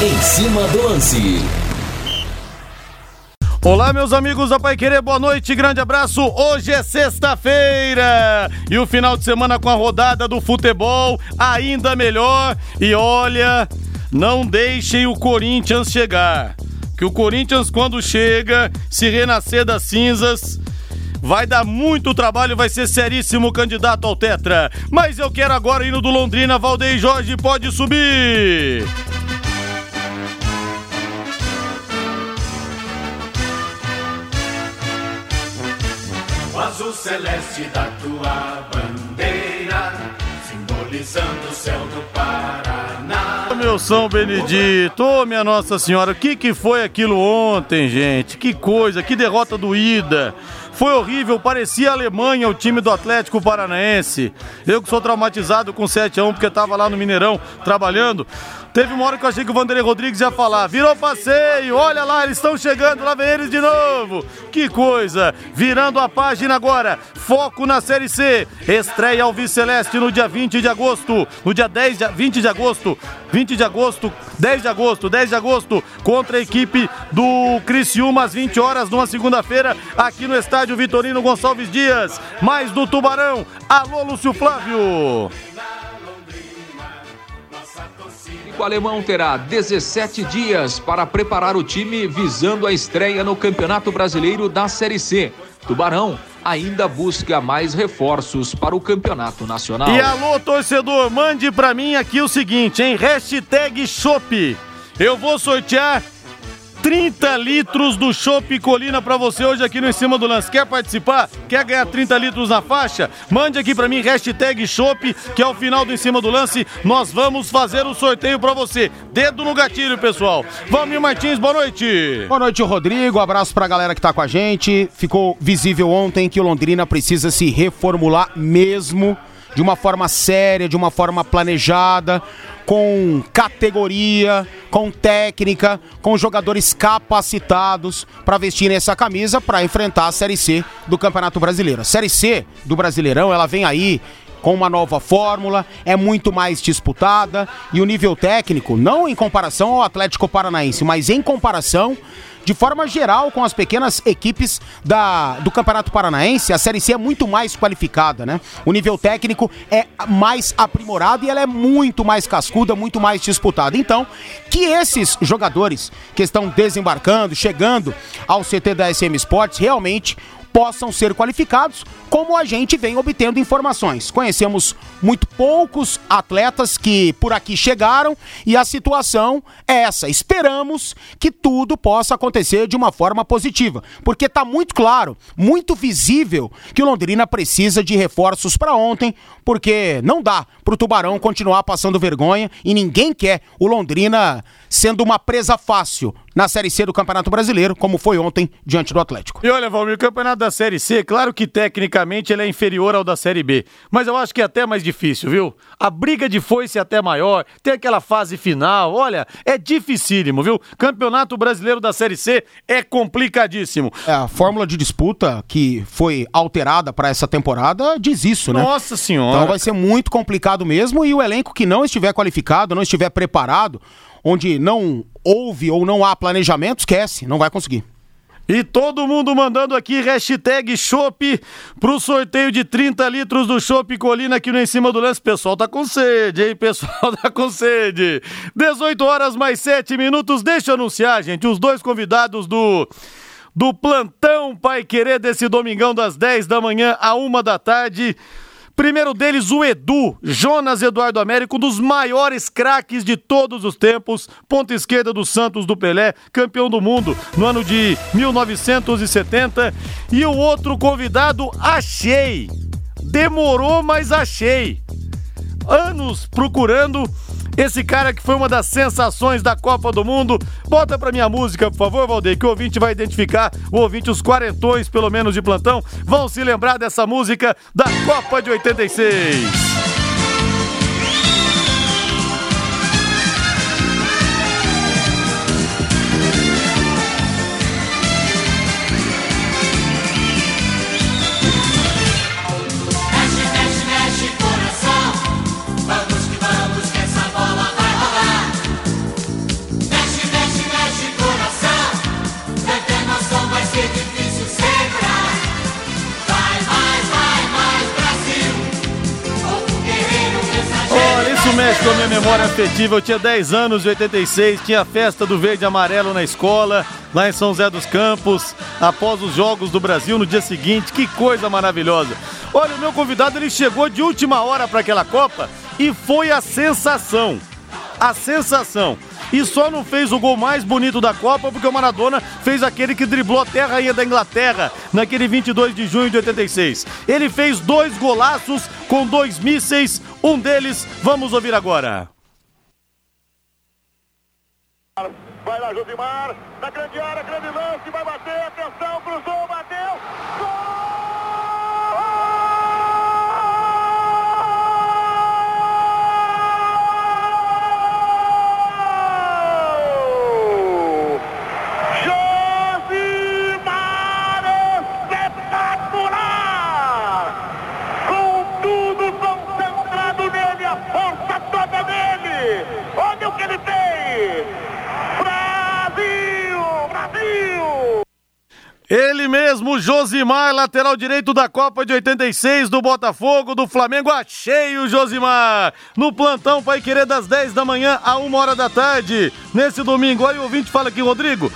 Em cima do lance. Olá, meus amigos da Pai Querer, boa noite, grande abraço. Hoje é sexta-feira e o final de semana com a rodada do futebol ainda melhor. E olha, não deixem o Corinthians chegar. Que o Corinthians, quando chega, se renascer das cinzas, vai dar muito trabalho, vai ser seríssimo candidato ao Tetra. Mas eu quero agora ir no do Londrina, Valdeir Jorge, pode subir. Celeste da tua bandeira, simbolizando o céu do Paraná. Meu São Benedito, ô minha Nossa Senhora, o que, que foi aquilo ontem, gente? Que coisa, que derrota doída. Foi horrível, parecia a Alemanha o time do Atlético Paranaense. Eu que sou traumatizado com 7 a 1 porque estava lá no Mineirão trabalhando. Teve uma hora que eu achei que o Vanderlei Rodrigues ia falar: virou passeio, olha lá, eles estão chegando, lá vem eles de novo. Que coisa! Virando a página agora, foco na Série C. Estreia ao Celeste no dia 20 de agosto, no dia 10 de, 20 de agosto, 20 de agosto, 10 de agosto, 10 de agosto, contra a equipe do Criciúma às 20 horas, numa segunda-feira, aqui no estádio Vitorino Gonçalves Dias. Mais do Tubarão. Alô, Lúcio Flávio. O alemão terá 17 dias para preparar o time visando a estreia no Campeonato Brasileiro da Série C. Tubarão ainda busca mais reforços para o Campeonato Nacional. E alô, torcedor, mande para mim aqui o seguinte, hein? Hashtag. Eu vou sortear 30 litros do Chopp Colina para você hoje aqui no Em Cima do Lance. Quer participar? Quer ganhar 30 litros na faixa? Mande aqui para mim, hashtag Chopp, que ao final do Em Cima do Lance nós vamos fazer o sorteio para você. Dedo no gatilho, pessoal. Valmir Martins, boa noite. Boa noite, Rodrigo. Abraço pra galera que tá com a gente. Ficou visível ontem que o Londrina precisa se reformular mesmo de uma forma séria, de uma forma planejada, com categoria, com técnica, com jogadores capacitados para vestirem essa camisa para enfrentar a Série C do Campeonato Brasileiro. A Série C do Brasileirão, ela vem aí com uma nova fórmula, é muito mais disputada e o nível técnico, não em comparação ao Atlético Paranaense, mas em comparação de forma geral com as pequenas equipes da, do Campeonato Paranaense, a Série C é muito mais qualificada, né? O nível técnico é mais aprimorado e ela é muito mais cascuda, muito mais disputada. Então, que esses jogadores que estão desembarcando, chegando ao CT da SM Sports, realmente possam ser qualificados, como a gente vem obtendo informações. Conhecemos muito poucos atletas que por aqui chegaram e a situação é essa. Esperamos que tudo possa acontecer de uma forma positiva, porque está muito claro, muito visível que o Londrina precisa de reforços para ontem, porque não dá para o Tubarão continuar passando vergonha e ninguém quer o Londrina sendo uma presa fácil na Série C do Campeonato Brasileiro, como foi ontem diante do Atlético. E olha, Valmir, o campeonato da Série C, claro que tecnicamente ele é inferior ao da Série B, mas eu acho que é até mais difícil, viu? A briga de foice é até maior, tem aquela fase final, olha, é dificílimo, viu? Campeonato Brasileiro da Série C é complicadíssimo. É, a fórmula de disputa que foi alterada para essa temporada diz isso, né? Nossa Senhora. Então vai ser muito complicado mesmo e o elenco que não estiver qualificado, não estiver preparado, onde não houve ou não há planejamento, esquece, não vai conseguir. E todo mundo mandando aqui hashtag Chopp pro sorteio de 30 litros do Chopp Colina aqui no Em Cima do Lance. Pessoal tá com sede, hein? Pessoal tá com sede. 18 horas mais 7 minutos. Deixa eu anunciar, gente, os dois convidados do do plantão Pai Querer desse domingão das 10 da manhã a 1 da tarde. Primeiro deles, o Edu, Jonas Eduardo Américo, um dos maiores craques de todos os tempos, ponta esquerda do Santos do Pelé, campeão do mundo no ano de 1970. E o outro convidado, achei. Demorou, mas achei. Anos procurando esse cara que foi uma das sensações da Copa do Mundo. Bota pra minha música, por favor, Valdeir, que o ouvinte vai identificar, o ouvinte, os quarentões, pelo menos de plantão, vão se lembrar dessa música da Copa de 86. Memória afetiva. Eu tinha 10 anos em 86, tinha a festa do verde e amarelo na escola, lá em São José dos Campos, após os Jogos do Brasil no dia seguinte. Que coisa maravilhosa. Olha, o meu convidado ele chegou de última hora para aquela Copa e foi a sensação. A sensação. E só não fez o gol mais bonito da Copa porque o Maradona fez aquele que driblou a terra rainha da Inglaterra naquele 22 de junho de 86. Ele fez dois golaços com dois mísseis, um deles vamos ouvir agora. Vai lá, Josimar, na grande área, grande lance, vai bater, atenção, cruzou, Ele mesmo, Josimar, lateral direito da Copa de 86 do Botafogo, do Flamengo. Achei o Josimar no plantão Pai Querer das 10 da manhã a 1 hora da tarde. Nesse domingo, aí o ouvinte fala aqui, Rodrigo.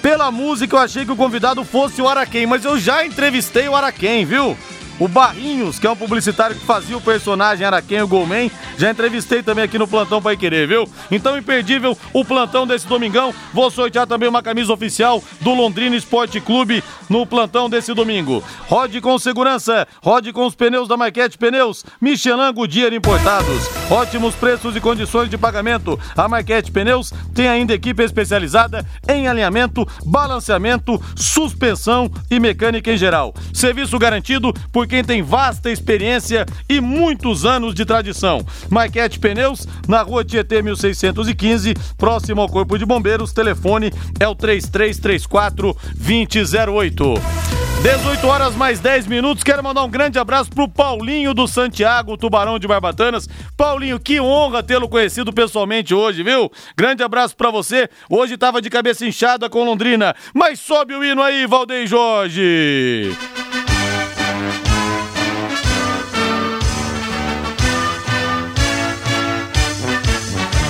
Pela música eu achei que o convidado fosse o Araquém, mas eu já entrevistei o Araquém, viu? O Barrinhos, que é um publicitário que fazia o personagem Araquém, o Golman, já entrevistei também aqui no Plantão Pai Querer, viu? Então, imperdível o plantão desse domingão. Vou sortear também uma camisa oficial do Londrina Esporte Clube no plantão desse domingo. Rode com segurança, rode com os pneus da Marquete Pneus, Michelin Goodyear importados. Ótimos preços e condições de pagamento. A Marquete Pneus tem ainda equipe especializada em alinhamento, balanceamento, suspensão e mecânica em geral. Serviço garantido por quem tem vasta experiência e muitos anos de tradição. Marquete Pneus, na rua Tietê 1615, próximo ao Corpo de Bombeiros. Telefone é o 3334 2008. 18 horas mais 10 minutos. Quero mandar um grande abraço pro Paulinho do Santiago, Tubarão de Barbatanas. Paulinho, que honra tê-lo conhecido pessoalmente hoje, viu? Grande abraço pra você. Hoje tava de cabeça inchada com Londrina. Mas sobe o hino aí, Valdeir Jorge.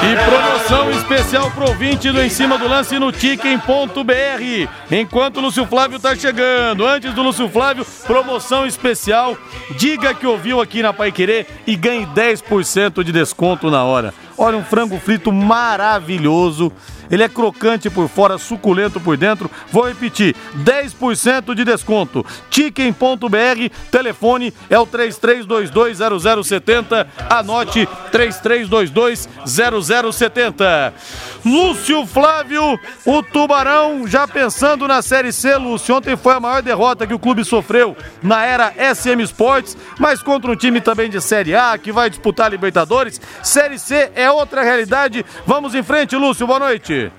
E promoção especial pro ouvinte do Em Cima do Lance no Ticket.br. Enquanto o Lúcio Flávio tá chegando. Antes do Lúcio Flávio, promoção especial. Diga que ouviu aqui na Pai Querer e ganhe 10% de desconto na hora. Olha, um frango frito maravilhoso. Ele é crocante por fora, suculento por dentro. Vou repetir: 10% de desconto. Chicken.br, telefone é o 33220070. Anote 33220070. Lúcio Flávio, o Tubarão, já pensando na Série C, Lúcio. Ontem foi a maior derrota que o clube sofreu na era SM Sports, mas contra um time também de Série A que vai disputar Libertadores. Série C é outra realidade. Vamos em frente, Lúcio. Boa noite.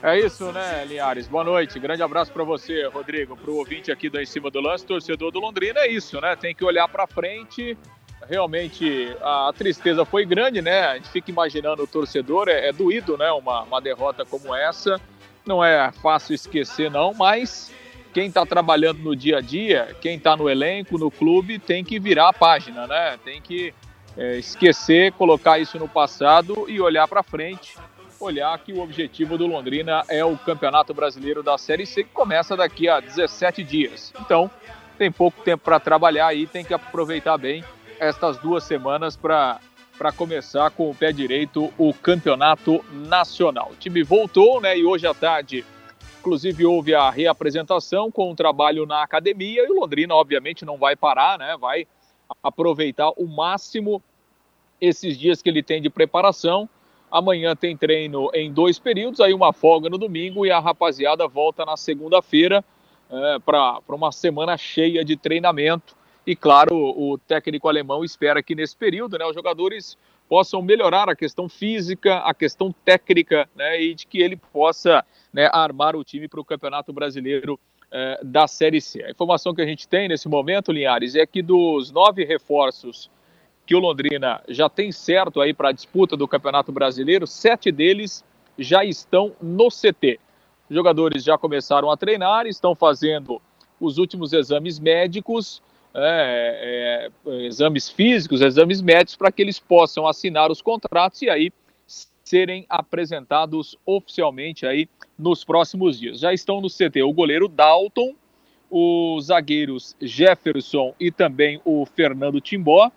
É isso, né, Linhares? Boa noite. Grande abraço para você, Rodrigo, para o ouvinte aqui do Em Cima do Lance, torcedor do Londrina. É isso, né? Tem que olhar para frente. Realmente a tristeza foi grande, né? A gente fica imaginando o torcedor, é, é doído, né? Uma, uma derrota como essa. Não é fácil esquecer, não, mas quem está trabalhando no dia a dia, quem está no elenco, no clube, tem que virar a página, né? Tem que é, esquecer, colocar isso no passado e olhar para frente olhar que o objetivo do Londrina é o Campeonato Brasileiro da Série C, que começa daqui a 17 dias. Então, tem pouco tempo para trabalhar aí, tem que aproveitar bem estas duas semanas para para começar com o pé direito o campeonato nacional. O time voltou, né? E hoje à tarde, inclusive, houve a reapresentação com o trabalho na academia e o Londrina, obviamente, não vai parar, né? Vai aproveitar o máximo esses dias que ele tem de preparação. Amanhã tem treino em dois períodos, aí uma folga no domingo e a rapaziada volta na segunda-feira é, para uma semana cheia de treinamento. E claro, o técnico alemão espera que nesse período né, os jogadores possam melhorar a questão física, a questão técnica, né, e de que ele possa né, armar o time para o Campeonato Brasileiro é, da Série C. A informação que a gente tem nesse momento, Linhares, é que dos nove reforços que o Londrina já tem certo aí para a disputa do Campeonato Brasileiro, sete deles já estão no CT. Os jogadores já começaram a treinar, estão fazendo os últimos exames médicos, é, é, exames físicos, exames médicos, para que eles possam assinar os contratos e aí serem apresentados oficialmente aí nos próximos dias. Já estão no CT o goleiro Dalton, os zagueiros Jefferson e também o Fernando Timbó,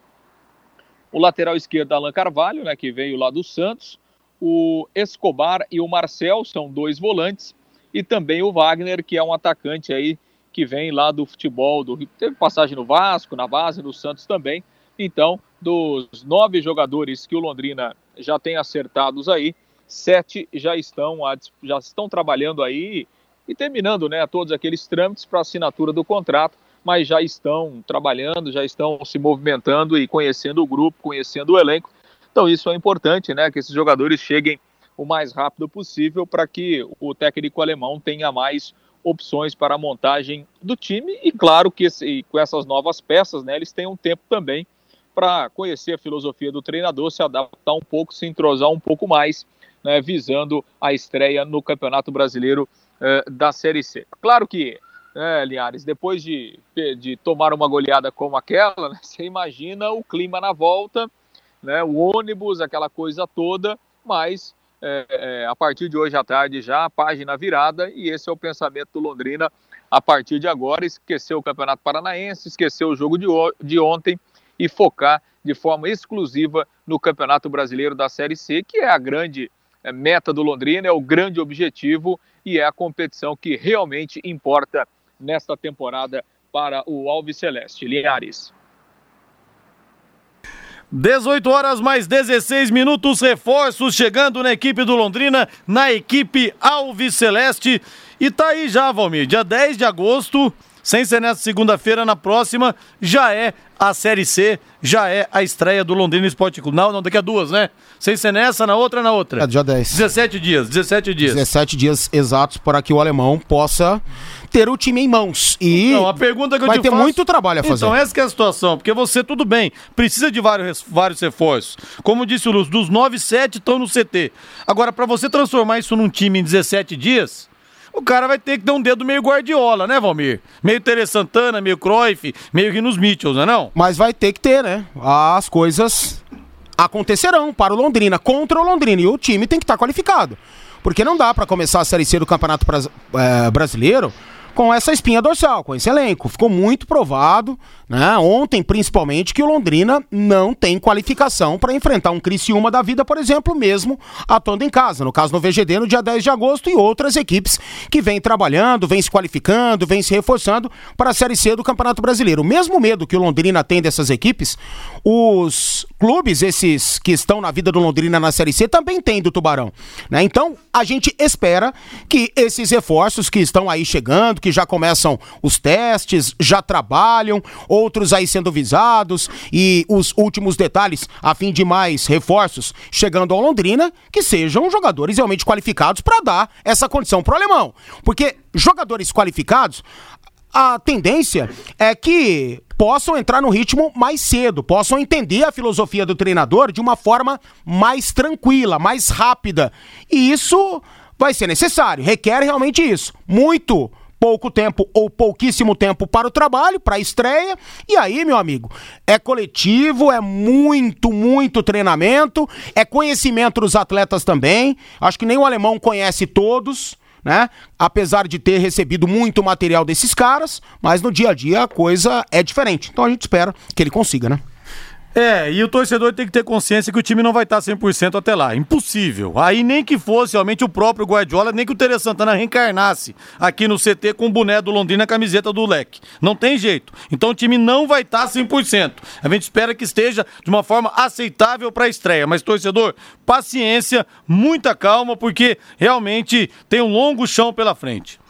o lateral esquerdo Alan Carvalho, né, que veio lá do Santos, o Escobar e o Marcel são dois volantes e também o Wagner, que é um atacante aí que vem lá do futebol do. Teve passagem no Vasco, na base, no Santos também. Então, dos nove jogadores que o Londrina já tem acertados aí, sete já estão, já estão trabalhando aí e terminando né, todos aqueles trâmites para assinatura do contrato, mas já estão trabalhando, já estão se movimentando e conhecendo o grupo, conhecendo o elenco. Então isso é importante, né, que esses jogadores cheguem o mais rápido possível para que o técnico alemão tenha mais opções para a montagem do time e claro que esse, com essas novas peças, né, eles têm um tempo também para conhecer a filosofia do treinador, se adaptar um pouco, se entrosar um pouco mais, né, visando a estreia no Campeonato Brasileiro eh, da Série C. Claro que, né, Linhares, depois de, de tomar uma goleada como aquela, né, você imagina o clima na volta, né, o ônibus, aquela coisa toda, mas é, é, a partir de hoje à tarde já página virada e esse é o pensamento do Londrina a partir de agora, esquecer o Campeonato Paranaense, esquecer o jogo de, de ontem e focar de forma exclusiva no Campeonato Brasileiro da Série C, que é a grande é, meta do Londrina, é o grande objetivo e é a competição que realmente importa nesta temporada para o Alves Celeste. Linhares. 18 horas mais 16 minutos, reforços chegando na equipe do Londrina, na equipe Alves Celeste. E tá aí já, Valmir, dia 10 de agosto, sem ser nessa segunda-feira, na próxima, já é a Série C, já é a estreia do Londrina Esporte Clube. Não, não, daqui a duas, né? Sem ser nessa, na outra, na outra. É, dia 10. 17 dias, 17 dias. 17 dias exatos para que o alemão possa ter o time em mãos. E então, a pergunta que eu vai te ter faço... muito trabalho a fazer. Então, essa é a situação, porque você, tudo bem, precisa de vários, vários reforços. Como disse o Lúcio, dos 9, 7 estão no CT. Agora, para você transformar isso num time em 17 dias, o cara vai ter que ter um dedo meio Guardiola, né, Valmir? Meio Tere Santana, meio Cruyff, meio Rinos Mitchells, não é não? Mas vai ter que ter, né? As coisas acontecerão para o Londrina, contra o Londrina. E o time tem que estar qualificado. Porque não dá para começar a Série C do Campeonato é, Brasileiro com essa espinha dorsal, com esse elenco. Ficou muito provado, né? Ontem, principalmente, que o Londrina não tem qualificação para enfrentar um Criciúma da vida, por exemplo, mesmo atuando em casa. No caso no VGD, no dia 10 de agosto, e outras equipes que vêm trabalhando, vêm se qualificando, vêm se reforçando para a Série C do Campeonato Brasileiro. O mesmo medo que o Londrina tem dessas equipes, os clubes, esses que estão na vida do Londrina na Série C, também têm do Tubarão. Né? Então, a gente espera que esses reforços que estão aí chegando, que já começam os testes, já trabalham, outros aí sendo visados e os últimos detalhes a fim de mais reforços chegando ao Londrina, que sejam jogadores realmente qualificados para dar essa condição pro alemão. Porque jogadores qualificados, a tendência é que possam entrar no ritmo mais cedo, possam entender a filosofia do treinador de uma forma mais tranquila, mais rápida. E isso vai ser necessário, requer realmente isso. Muito pouco tempo ou pouquíssimo tempo para o trabalho, para a estreia. E aí, meu amigo, é coletivo, é muito, muito treinamento, é conhecimento dos atletas também. Acho que nem o alemão conhece todos. Né? Apesar de ter recebido muito material desses caras, mas no dia a dia a coisa é diferente. Então a gente espera que ele consiga, né? É, e o torcedor tem que ter consciência que o time não vai estar 100% até lá. Impossível. Aí nem que fosse realmente o próprio Guardiola, nem que o Tere Santana reencarnasse aqui no CT com o boné do Londrina, a camiseta do Leque. Não tem jeito. Então o time não vai estar 100%. A gente espera que esteja de uma forma aceitável para a estreia. Mas, torcedor, paciência, muita calma, porque realmente tem um longo chão pela frente.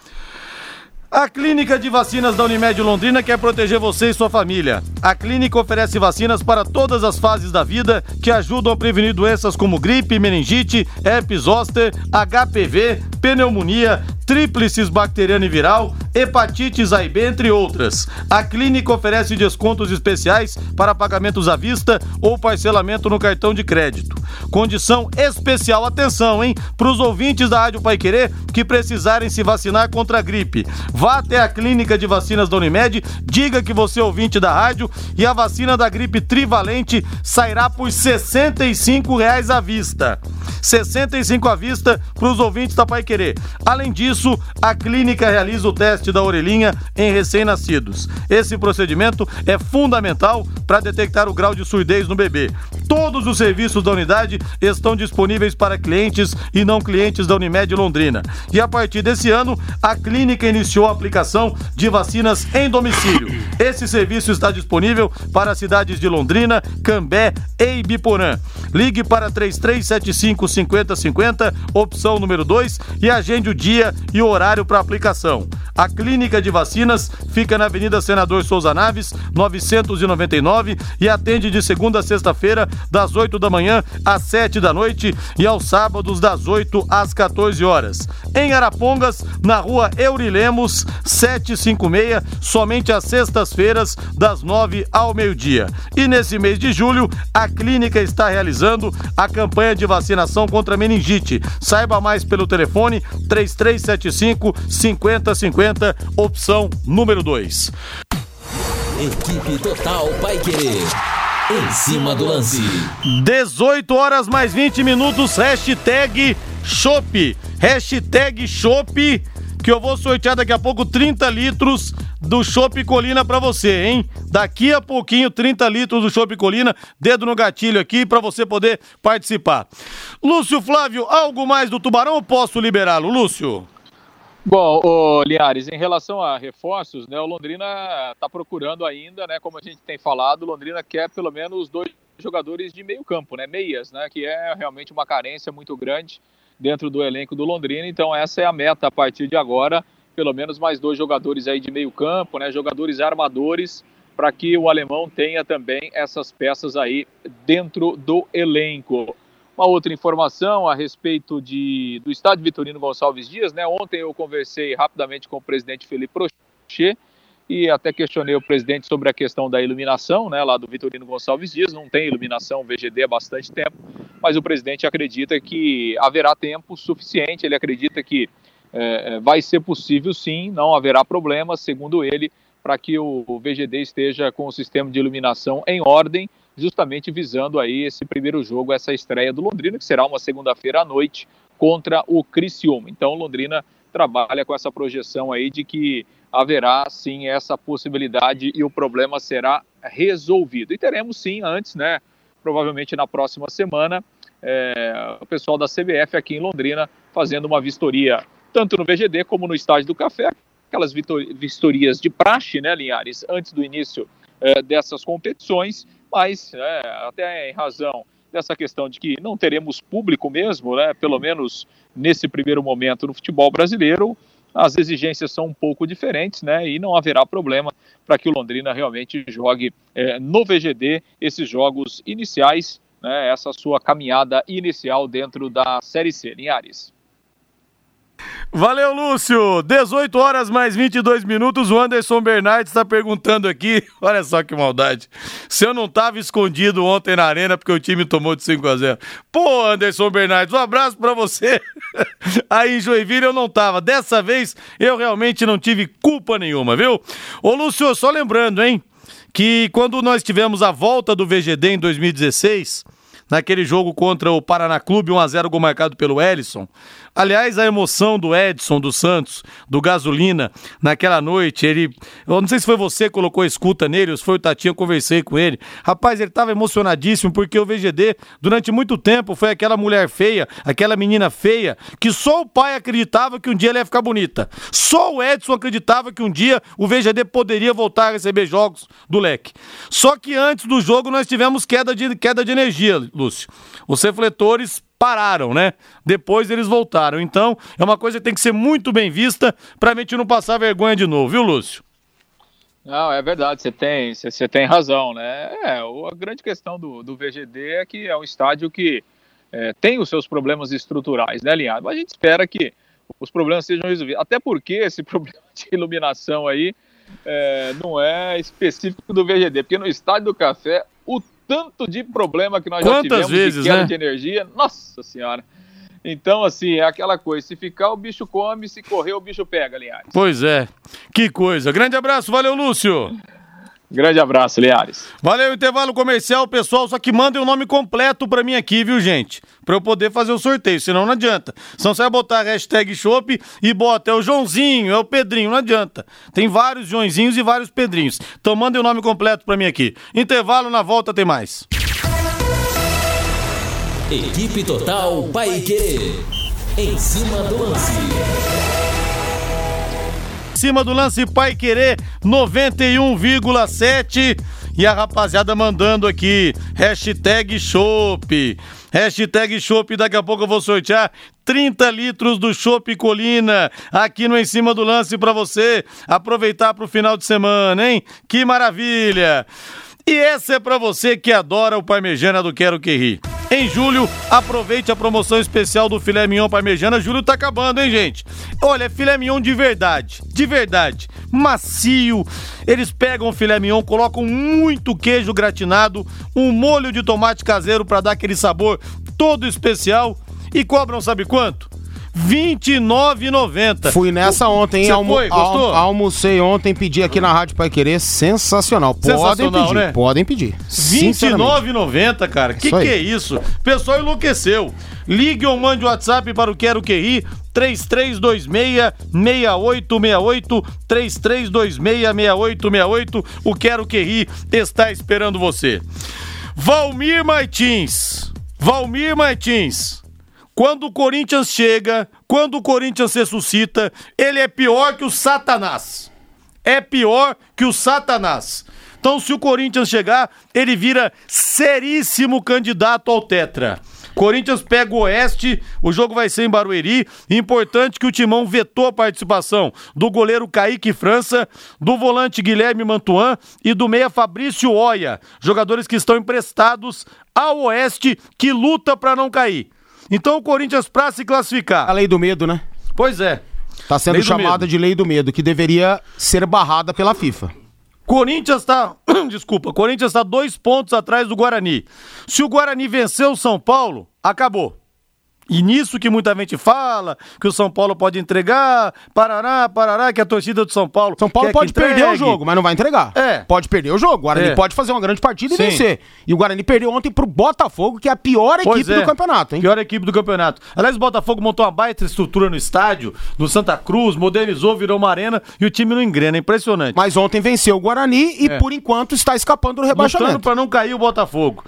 A Clínica de Vacinas da Unimed Londrina quer proteger você e sua família. A clínica oferece vacinas para todas as fases da vida que ajudam a prevenir doenças como gripe, meningite, herpes zoster, HPV, pneumonia, tríplices bacteriana e viral, hepatites A e B, entre outras. A clínica oferece descontos especiais para pagamentos à vista ou parcelamento no cartão de crédito. Condição especial, atenção, hein, para os ouvintes da Rádio Pai Querer que precisarem se vacinar contra a gripe. Vá até a clínica de vacinas da Unimed, diga que você é ouvinte da rádio e a vacina da gripe trivalente sairá por 65 reais à vista. 65 à vista para os ouvintes da Pai Querer. Além disso, a clínica realiza o teste da orelhinha em recém-nascidos. Esse procedimento é fundamental para detectar o grau de surdez no bebê. Todos os serviços da unidade estão disponíveis para clientes e não clientes da Unimed Londrina. E a partir desse ano, a clínica iniciou aplicação de vacinas em domicílio. Esse serviço está disponível para as cidades de Londrina, Cambé e Ibiporã. Ligue para 3375 5050, opção número 2, e agende o dia e o horário para aplicação. A clínica de vacinas fica na Avenida Senador Souza Naves, 999 e atende de segunda a sexta-feira, das 8 da manhã às 7 da noite e aos sábados, das 8 às 14 horas. Em Arapongas, na rua Eurilemos, 756, somente às sextas-feiras, das 9 ao meio-dia. E nesse mês de julho, a clínica está realizando a campanha de vacinação contra meningite. Saiba mais pelo telefone 3375 5050, opção número 2. Equipe Total Paiquerê. Em cima do lance. 18 horas mais 20 minutos, hashtag Chopp. Hashtag Chopp, que eu vou sortear daqui a pouco 30 litros do Chopp Colina pra você, hein? Daqui a pouquinho, 30 litros do Chopp Colina, dedo no gatilho aqui pra você poder participar. Lúcio Flávio, algo mais do Tubarão ou posso liberá-lo, Lúcio? Bom, ô, Linhares, em relação a reforços, né, o Londrina está procurando ainda, né, como a gente tem falado, o Londrina quer pelo menos dois jogadores de meio campo, né, meias, né, que é realmente uma carência muito grande dentro do elenco do Londrina, então essa é a meta a partir de agora, pelo menos mais dois jogadores aí de meio campo, né, jogadores armadores, para que o alemão tenha também essas peças aí dentro do elenco. Uma outra informação a respeito de, do estádio Vitorino Gonçalves Dias, né? Ontem eu conversei rapidamente com o presidente Felipe Prochet e até questionei o presidente sobre a questão da iluminação, né, lá do Vitorino Gonçalves Dias, não tem iluminação VGD há bastante tempo, mas o presidente acredita que haverá tempo suficiente, ele acredita que é, vai ser possível sim, não haverá problema, segundo ele, para que o, o VGD esteja com o sistema de iluminação em ordem, justamente visando aí esse primeiro jogo, essa estreia do Londrina, que será uma segunda-feira à noite contra o Criciúma. Então, Londrina trabalha com essa projeção aí de que haverá sim essa possibilidade e o problema será resolvido. E teremos sim antes, né? Provavelmente na próxima semana, é, o pessoal da CBF aqui em Londrina fazendo uma vistoria tanto no VGD como no Estádio do Café, aquelas vistorias de praxe, né, Linhares, antes do início é, dessas competições mas é, até em razão dessa questão de que não teremos público mesmo, né, pelo menos nesse primeiro momento no futebol brasileiro, as exigências são um pouco diferentes, né, e não haverá problema para que o Londrina realmente jogue é, no VGD esses jogos iniciais, né, essa sua caminhada inicial dentro da Série C, Linhares. Valeu, Lúcio! 18 horas mais 22 minutos. O Anderson Bernardes está perguntando aqui. Olha só que maldade. Se eu não estava escondido ontem na arena porque o time tomou de 5 a 0 Pô, Anderson Bernardes, um abraço para você. Aí em Joinville eu não tava. Dessa vez eu realmente não tive culpa nenhuma, viu? Ô, Lúcio, só lembrando, hein? Que quando nós tivemos a volta do VGD em 2016 naquele jogo contra o Paraná Clube, 1x0 gol marcado pelo Ellison. Aliás, a emoção do Edson dos Santos, do Gasolina, naquela noite, ele. Eu não sei se foi você que colocou a escuta nele, ou se foi o Tatinho, eu conversei com ele. Rapaz, ele estava emocionadíssimo porque o VGD, durante muito tempo, foi aquela mulher feia, aquela menina feia, que só o pai acreditava que um dia ela ia ficar bonita. Só o Edson acreditava que um dia o VGD poderia voltar a receber jogos do leque. Só que antes do jogo nós tivemos queda de, queda de energia, Lúcio. Os refletores pararam, né? Depois eles voltaram. Então, é uma coisa que tem que ser muito bem vista pra gente não passar vergonha de novo, viu, Lúcio? Não, é verdade, você tem, você tem razão, né? É, a grande questão do, do VGD é que é um estádio que é, tem os seus problemas estruturais, né, Linhado? Mas a gente espera que os problemas sejam resolvidos. Até porque esse problema de iluminação aí é, não é específico do VGD, porque no Estádio do Café, o tanto de problema que nós Quantas já tivemos vezes, de queda né? de energia, nossa senhora. Então, assim, é aquela coisa, se ficar o bicho come, se correr o bicho pega, Linhares. Pois é. Que coisa. Grande abraço, valeu, Lúcio. Grande abraço, Linhares. Valeu, intervalo comercial, pessoal. Só que mandem o nome completo pra mim aqui, viu, gente? Pra eu poder fazer o sorteio, senão não adianta. Senão você vai botar a hashtag Chopp e bota é o Joãozinho, é o Pedrinho, não adianta. Tem vários Joãozinhos e vários Pedrinhos. Então mandem o nome completo pra mim aqui. Intervalo, na volta tem mais. Equipe Total Paique. Em cima do lance. Cima do lance Pai Querer 91,7 e a rapaziada mandando aqui hashtag Chopp. Hashtag Chopp, daqui a pouco eu vou sortear 30 litros do Chopp Colina aqui no Em Cima do Lance pra você aproveitar pro final de semana, hein? Que maravilha! E essa é pra você que adora o parmejana do Quero Que. Em julho, aproveite a promoção especial do filé mignon parmejana. Julho tá acabando, hein, gente? Olha, é filé mignon de verdade, de verdade, macio. Eles pegam o filé mignon, colocam muito queijo gratinado, um molho de tomate caseiro pra dar aquele sabor todo especial e cobram sabe quanto? R$ 29,90. Fui nessa ontem, hein? Almo- foi? Gostou? al- almocei ontem, pedi aqui na Rádio Pai Querer. Sensacional. Podem Sensacional, pedir, né? podem pedir. Sinceramente. R$29,90, cara. Que que é isso? O pessoal enlouqueceu. Ligue ou mande o WhatsApp para o Quero Que Ri, 3326-6868, 3326-6868. O Quero Que Ri está esperando você. Valmir Martins. Valmir Martins. Quando o Corinthians chega, quando o Corinthians ressuscita, ele é pior que o Satanás é pior que o Satanás. Então, se o Corinthians chegar, ele vira seríssimo candidato ao Tetra. Corinthians pega o Oeste, o jogo vai ser em Barueri. Importante que o Timão vetou a participação do goleiro Kaique França, do volante Guilherme Mantuan e do meia Fabrício Oia, jogadores que estão emprestados ao Oeste, que luta para não cair. Então, o Corinthians, para se classificar. A lei do medo, né? Pois é. Tá sendo Lei chamada de lei do medo, que deveria ser barrada pela FIFA. Corinthians tá. Desculpa, Corinthians tá dois pontos atrás do Guarani. Se o Guarani vencer o São Paulo, acabou. E nisso que muita gente fala, que o São Paulo pode entregar, parará, parará, que a torcida do São Paulo. São Paulo pode perder o jogo, mas não vai entregar. É. Pode perder o jogo. O Guarani É. pode fazer uma grande partida e Sim. vencer. E o Guarani perdeu ontem pro Botafogo, que é a pior Pois equipe é. do campeonato, hein? Pior equipe do campeonato. Aliás, o Botafogo montou uma baita estrutura no estádio, no Santa Cruz, modernizou, virou uma arena e o time não engrena. É impressionante. Mas ontem venceu o Guarani e, É. por enquanto, está escapando do Lutando rebaixamento. pra não cair o Botafogo.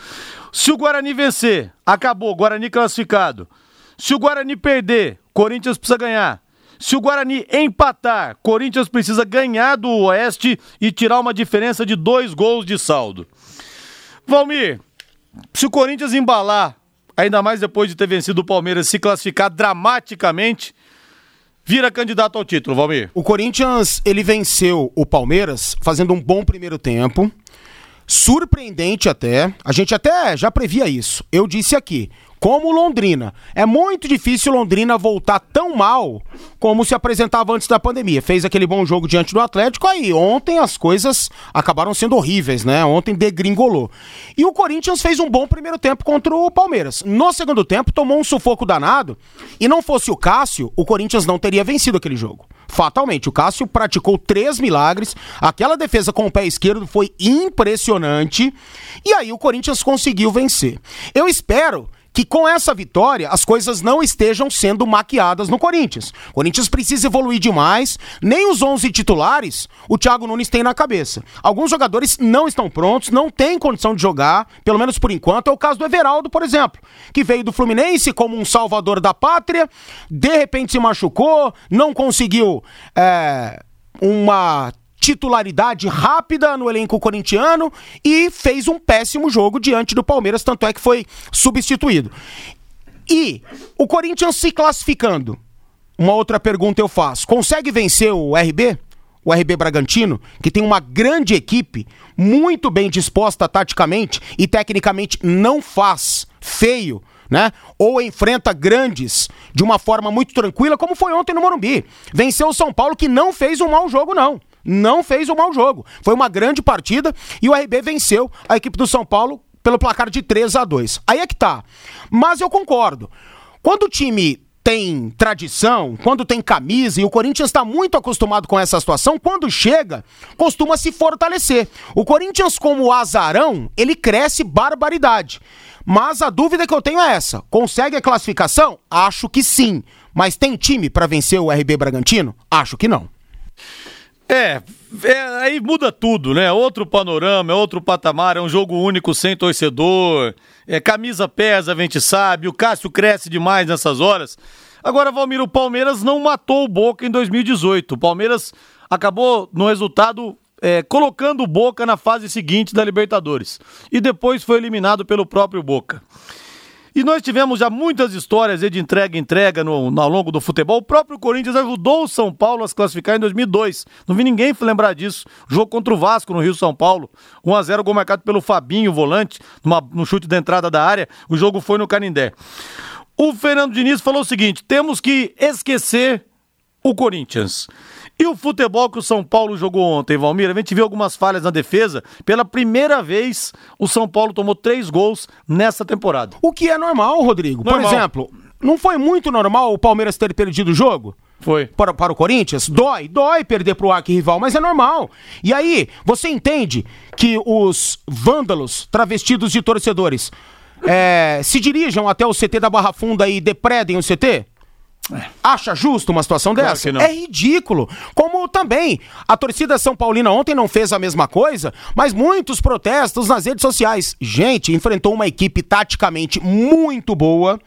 Se o Guarani vencer, acabou, Guarani classificado. Se o Guarani perder, Corinthians precisa ganhar. Se o Guarani empatar, Corinthians precisa ganhar do Oeste e tirar uma diferença de dois gols de saldo. Valmir, se o Corinthians embalar, ainda mais depois de ter vencido o Palmeiras, se classificar dramaticamente, vira candidato ao título, Valmir. O Corinthians, ele venceu o Palmeiras fazendo um bom primeiro tempo. Surpreendente até. A gente até já previa isso. Eu disse aqui. como Londrina. É muito difícil Londrina voltar tão mal como se apresentava antes da pandemia. Fez aquele bom jogo diante do Atlético, aí ontem as coisas acabaram sendo horríveis, né? Ontem degringolou. E o Corinthians fez um bom primeiro tempo contra o Palmeiras. No segundo tempo, tomou um sufoco danado, e não fosse o Cássio, o Corinthians não teria vencido aquele jogo. Fatalmente, o Cássio praticou três milagres, aquela defesa com o pé esquerdo foi impressionante, e aí o Corinthians conseguiu vencer. Eu espero que com essa vitória as coisas não estejam sendo maquiadas no Corinthians. O Corinthians precisa evoluir demais, nem os 11 titulares o Thiago Nunes tem na cabeça. Alguns jogadores não estão prontos, não têm condição de jogar, pelo menos por enquanto. É o caso do Everaldo, por exemplo, que veio do Fluminense como um salvador da pátria, de repente se machucou, não conseguiu é, uma titularidade rápida no elenco corintiano e fez um péssimo jogo diante do Palmeiras, tanto é que foi substituído. E o Corinthians se classificando. Uma outra pergunta eu faço: consegue vencer o RB? O RB Bragantino, que tem uma grande equipe, muito bem disposta taticamente e tecnicamente não faz feio né? Ou enfrenta grandes de uma forma muito tranquila, como foi ontem no Morumbi. Venceu o São Paulo, que não fez um mau jogo, não não fez um mau jogo. Foi uma grande partida e o RB venceu a equipe do São Paulo pelo placar de 3 a 2. Aí é que tá. Mas eu concordo. Quando o time tem tradição, quando tem camisa, e o Corinthians está muito acostumado com essa situação, quando chega, costuma se fortalecer. O Corinthians, como azarão, ele cresce barbaridade. Mas a dúvida que eu tenho é essa: consegue a classificação? Acho que sim. Mas tem time para vencer o RB Bragantino? Acho que não. É, é, aí muda tudo, né? Outro panorama, é outro patamar, é um jogo único sem torcedor. É, camisa pesa, a gente sabe. O Cássio cresce demais nessas horas. Agora, Valmir, o Palmeiras não matou o Boca em 2018. O Palmeiras acabou no resultado é, colocando o Boca na fase seguinte da Libertadores. E depois foi eliminado pelo próprio Boca. E nós tivemos já muitas histórias de entrega entrega no, ao longo do futebol. O próprio Corinthians ajudou o São Paulo a se classificar em 2002. Não vi ninguém lembrar disso. Jogo contra o Vasco no Rio São Paulo. 1 a 0 gol marcado pelo Fabinho, volante, numa, no chute da entrada da área. O jogo foi no Canindé. O Fernando Diniz falou o seguinte: temos que esquecer o Corinthians. E o futebol que o São Paulo jogou ontem, Valmir, a gente viu algumas falhas na defesa. Pela primeira vez, o São Paulo tomou três gols nessa temporada. O que é normal, Rodrigo. Normal. Por exemplo, não foi muito normal o Palmeiras ter perdido o jogo? Foi. Para, para o Corinthians? Dói, dói perder para o arquirrival, mas é normal. E aí, você entende que os vândalos travestidos de torcedores é, se dirijam até o CT da Barra Funda e depredem o CT? Acha justo uma situação claro dessa? É ridículo. Como também a torcida São Paulina ontem não fez a mesma coisa, mas muitos protestos nas redes sociais. Gente, enfrentou uma equipe taticamente muito boa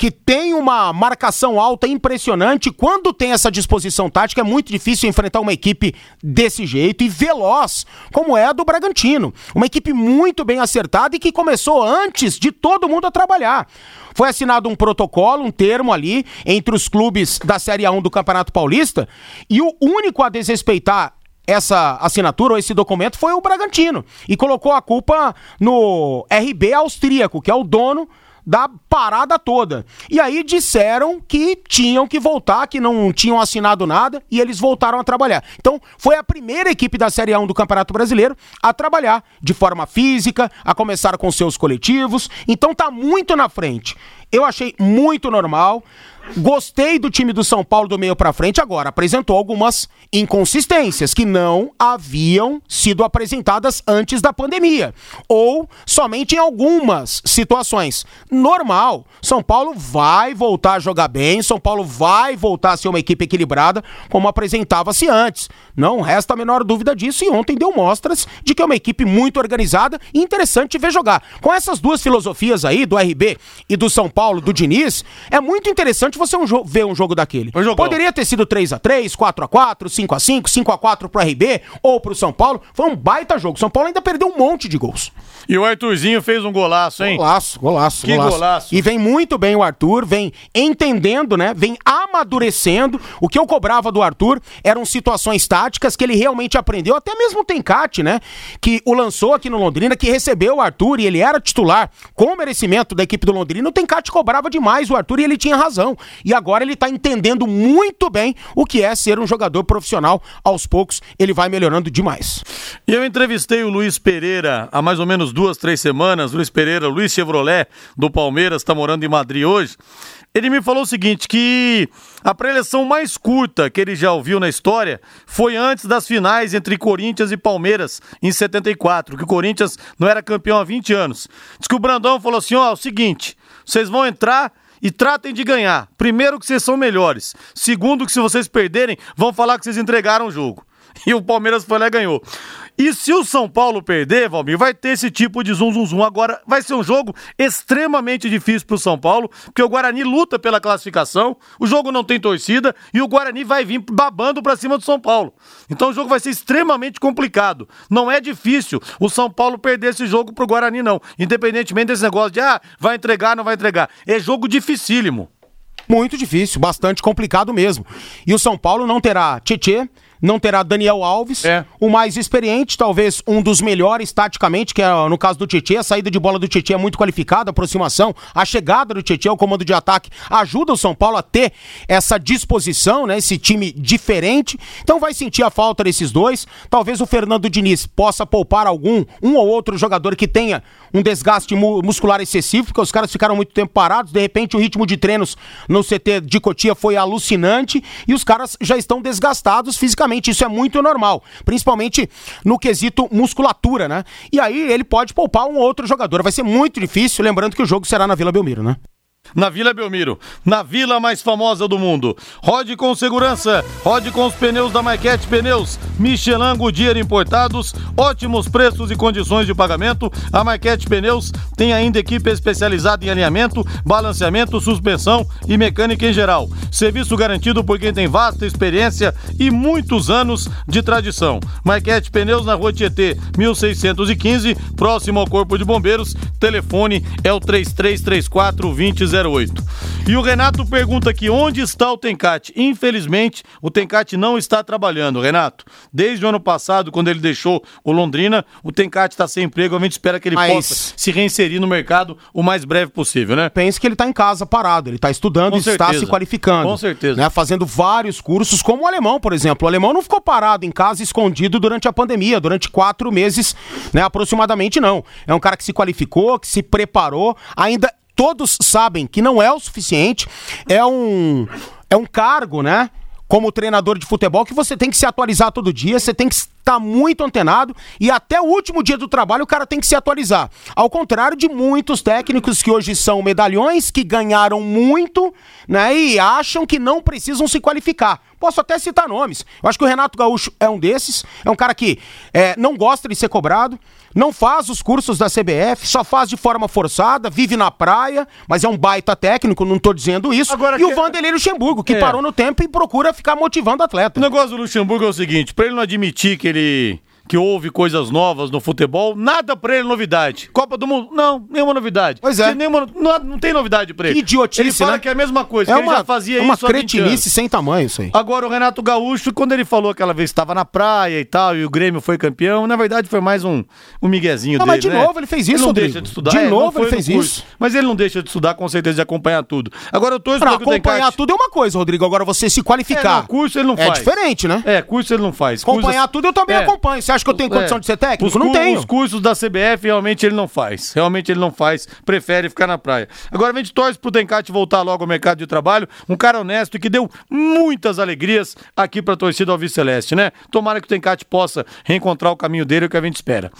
que tem uma marcação alta impressionante. Quando tem essa disposição tática, é muito difícil enfrentar uma equipe desse jeito e veloz, como é a do Bragantino. Uma equipe muito bem acertada e que começou antes de todo mundo a trabalhar. Foi assinado um protocolo, um termo ali entre os clubes da Série A1 do Campeonato Paulista, e o único a desrespeitar essa assinatura ou esse documento foi o Bragantino e colocou a culpa no RB austríaco, que é o dono da parada toda. E aí disseram que tinham que voltar, que não tinham assinado nada e eles voltaram a trabalhar. Então, foi a primeira equipe da Série A1 do Campeonato Brasileiro a trabalhar de forma física, a começar com seus coletivos. Então, tá muito na frente. Eu achei muito normal. Gostei do time do São Paulo do meio para frente, agora apresentou algumas inconsistências que não haviam sido apresentadas antes da pandemia, ou somente em algumas situações. Normal, São Paulo vai voltar a jogar bem, São Paulo vai voltar a ser uma equipe equilibrada, como apresentava-se antes. Não resta a menor dúvida disso, e ontem deu mostras de que é uma equipe muito organizada e interessante ver jogar. Com essas duas filosofias aí, do RB e do São Paulo, do Diniz, é muito interessante você um ver um jogo daquele. Um. Poderia ter sido 3x3, 4x4, 5x5, 5x4 pro RB ou pro São Paulo. Foi um baita jogo. São Paulo ainda perdeu um monte de gols. E o Arthurzinho fez um golaço, hein? Golaço, golaço, Que golaço. E vem muito bem o Arthur, vem entendendo, né? Vem amadurecendo. O que eu cobrava do Arthur eram situações táticas que ele realmente aprendeu, até mesmo o Tencate, né? Que o lançou aqui no Londrina, que recebeu o Arthur e ele era titular com merecimento da equipe do Londrina. O Tencate cobrava demais o Arthur e ele tinha razão. E agora ele tá entendendo muito bem o que é ser um jogador profissional. Aos poucos ele vai melhorando demais. E eu entrevistei o Luiz Pereira há mais ou menos duas, três semanas. Luiz Pereira, Luiz Chevrolet, do Palmeiras, está morando em Madrid hoje. Ele me falou o seguinte: que a preleção mais curta que ele já ouviu na história foi antes das finais entre Corinthians e Palmeiras, em 74, que o Corinthians não era campeão há 20 anos. Diz que o Brandão falou assim: ó, é o seguinte, vocês vão entrar e tratem de ganhar. Primeiro, que vocês são melhores. Segundo, que se vocês perderem, vão falar que vocês entregaram o jogo. E o Palmeiras foi lá e ganhou. E se o São Paulo perder, Valmir, vai ter esse tipo de zum zum zum. Agora, vai ser um jogo extremamente difícil pro São Paulo, porque o Guarani luta pela classificação, o jogo não tem torcida e o Guarani vai vir babando pra cima do São Paulo. Então o jogo vai ser extremamente complicado. Não é difícil o São Paulo perder esse jogo pro Guarani, não. Independentemente desse negócio de, ah, vai entregar, não vai entregar. É jogo dificílimo. Muito difícil, bastante complicado mesmo. E o São Paulo não terá Tietê, não terá Daniel Alves, É. o mais experiente, talvez um dos melhores taticamente, que é no caso do Tietê, a saída de bola do Tietê é muito qualificada, a aproximação, a chegada do Tietê ao comando de ataque ajuda o São Paulo a ter essa disposição, né, esse time diferente. Então vai sentir a falta desses dois. Talvez o Fernando Diniz possa poupar algum, um ou outro jogador que tenha um desgaste mu- muscular excessivo, porque os caras ficaram muito tempo parados, de repente o ritmo de treinos no CT de Cotia foi alucinante e os caras já estão desgastados fisicamente. Isso é muito normal, principalmente no quesito musculatura, né? E aí ele pode poupar um outro jogador. Vai ser muito difícil, lembrando que o jogo será na Vila Belmiro, né? Na Vila Belmiro, na vila mais famosa do mundo. Rode com segurança, rode com os pneus da Maquete Pneus, Michelin Goodyear importados, ótimos preços e condições de pagamento. A Maquete Pneus tem ainda equipe especializada em alinhamento, balanceamento, suspensão e mecânica em geral. Serviço garantido por quem tem vasta experiência e muitos anos de tradição. Maquete Pneus na Rua Tietê, 1615, próximo ao Corpo de Bombeiros. Telefone é o 3334 2008. E o Renato pergunta aqui onde está o Tencate. Infelizmente, o Tencate não está trabalhando, Renato. Desde o ano passado, quando ele deixou o Londrina, o Tencate está sem emprego. A gente espera que ele Mas- possa se reinserir no mercado o mais breve possível, né? Pense que ele está em casa parado, ele está estudando Com e está certeza. se qualificando. Com certeza. Né, fazendo vários cursos, como o alemão, por exemplo. O alemão não ficou parado em casa, escondido durante a pandemia, durante quatro meses, né, aproximadamente, não. É um cara que se qualificou, que se preparou, ainda todos sabem que não é o suficiente, é um, é um cargo, né? Como treinador de futebol, que você tem que se atualizar todo dia, você tem que estar muito antenado e até o último dia do trabalho o cara tem que se atualizar. Ao contrário de muitos técnicos que hoje são medalhões, que ganharam muito, né? E acham que não precisam se qualificar. Posso até citar nomes. Eu acho que o Renato Gaúcho é um desses. É um cara que é, não gosta de ser cobrado, não faz os cursos da CBF, só faz de forma forçada, vive na praia, mas é um baita técnico, não tô dizendo isso. Agora e que- o Vanderlei Luxemburgo, que É. parou no tempo e procura ficar motivando o atleta. O negócio do Luxemburgo é o seguinte, pra ele não admitir que ele que houve coisas novas no futebol, nada pra ele é novidade. Copa do Mundo, não, nenhuma novidade. Pois é. Nenhuma- não, não tem novidade pra ele. Que idiotice, Ele fala né? que é a mesma coisa, É que ele uma, já fazia é uma isso há 20 anos. cretinice sem tamanho isso aí. Agora o Renato Gaúcho, quando ele falou aquela vez que estava na praia e tal, e o Grêmio foi campeão, na verdade foi mais um, um miguezinho Não, dele, mas de né? novo ele fez isso, não Rodrigo. deixa de estudar. De é, novo ele no fez curso. isso. Mas ele não deixa de estudar, com certeza, de acompanhar tudo. Agora eu Pra pra que o acompanhar tudo é uma coisa, Rodrigo. Agora você se É, qualificar. não, curso ele não É faz. diferente, né? É, curso ele não faz. Acompanhar Curso- tudo eu também É. acompanho. Você acha que eu tenho condição É. de ser técnico? Os não tenho. Os cursos da CBF realmente ele não faz. Realmente ele não faz. Prefere ficar na praia. Agora a gente torce pro Tencate voltar logo ao mercado de trabalho. Um cara honesto e que deu muitas alegrias aqui pra torcida Alves Celeste, né? Tomara que o Tencate possa reencontrar o caminho dele, é o que a gente espera.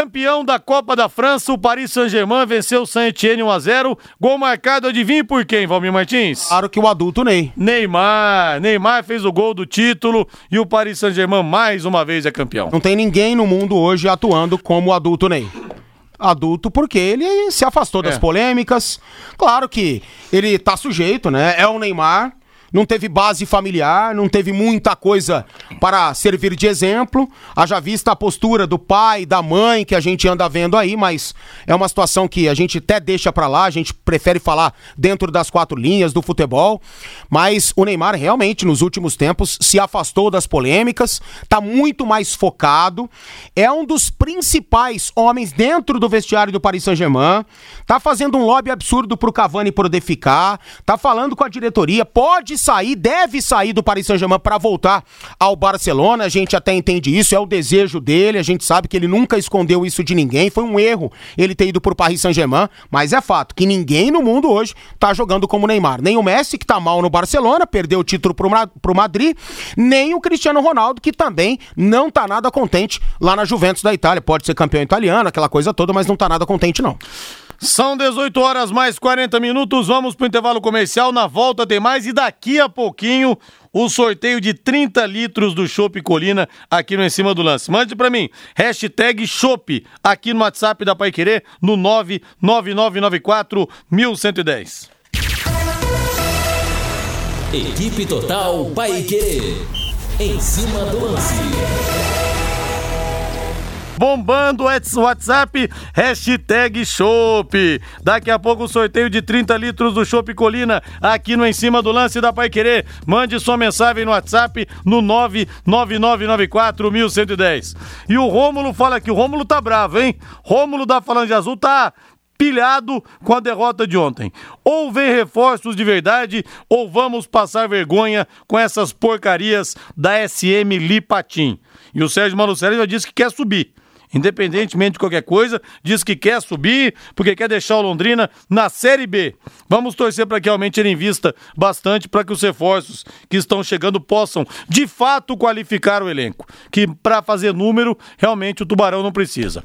Campeão da Copa da França, o Paris Saint-Germain venceu o Saint-Etienne 1x0. Gol marcado, adivinhe por quem, Valmir Martins? Claro que o adulto Ney. Neymar. Neymar fez o gol do título e o Paris Saint-Germain mais uma vez é campeão. Não tem ninguém no mundo hoje atuando como o adulto Ney. adulto porque ele se afastou das É. polêmicas. Claro que ele tá sujeito, né? É o Neymar. Não teve base familiar, não teve muita coisa para servir de exemplo. Haja vista a postura do pai, da mãe que a gente anda vendo aí, mas é uma situação que a gente até deixa pra lá, a gente prefere falar dentro das quatro linhas do futebol. Mas o Neymar realmente nos últimos tempos se afastou das polêmicas, tá muito mais focado, é um dos principais homens dentro do vestiário do Paris Saint-Germain, tá fazendo um lobby absurdo pro Cavani poder ficar, tá falando com a diretoria, pode sair, deve sair do Paris Saint-Germain para voltar ao Barcelona, a gente até entende isso, é o desejo dele, a gente sabe que ele nunca escondeu isso de ninguém, foi um erro ele ter ido pro Paris Saint-Germain, mas é fato que ninguém no mundo hoje tá jogando como o Neymar, nem o Messi que tá mal no Barcelona, perdeu o título Ma- pro Madrid, nem o Cristiano Ronaldo que também não tá nada contente lá na Juventus da Itália, pode ser campeão italiano, aquela coisa toda, mas não tá nada contente não. São 18 horas mais 40 minutos. Vamos pro intervalo comercial. Na volta tem mais e daqui a pouquinho o sorteio de 30 litros do Chopp Colina aqui no Em Cima do Lance. Mande pra mim, hashtag Chopp aqui no WhatsApp da Pai Querer no 99994 1110. Equipe Total Paique. Em cima do lance. Bombando o WhatsApp, hashtag Chopp. Daqui a pouco o sorteio de 30 litros do Chopp Colina aqui no Em Cima do Lance da Pai Querer. Mande sua mensagem no WhatsApp no 99994 1110. E o Rômulo fala que o Rômulo tá bravo, hein? Rômulo da Falange Azul tá pilhado com a derrota de ontem. Ou vem reforços de verdade, ou vamos passar vergonha com essas porcarias da SM Lipatim. E o Sérgio Malucelli já disse que quer subir. Independentemente de qualquer coisa, diz que quer subir, porque quer deixar o Londrina na Série B. Vamos torcer para que realmente ele invista bastante para que os reforços que estão chegando possam, de fato, qualificar o elenco. Que para fazer número, realmente o Tubarão não precisa.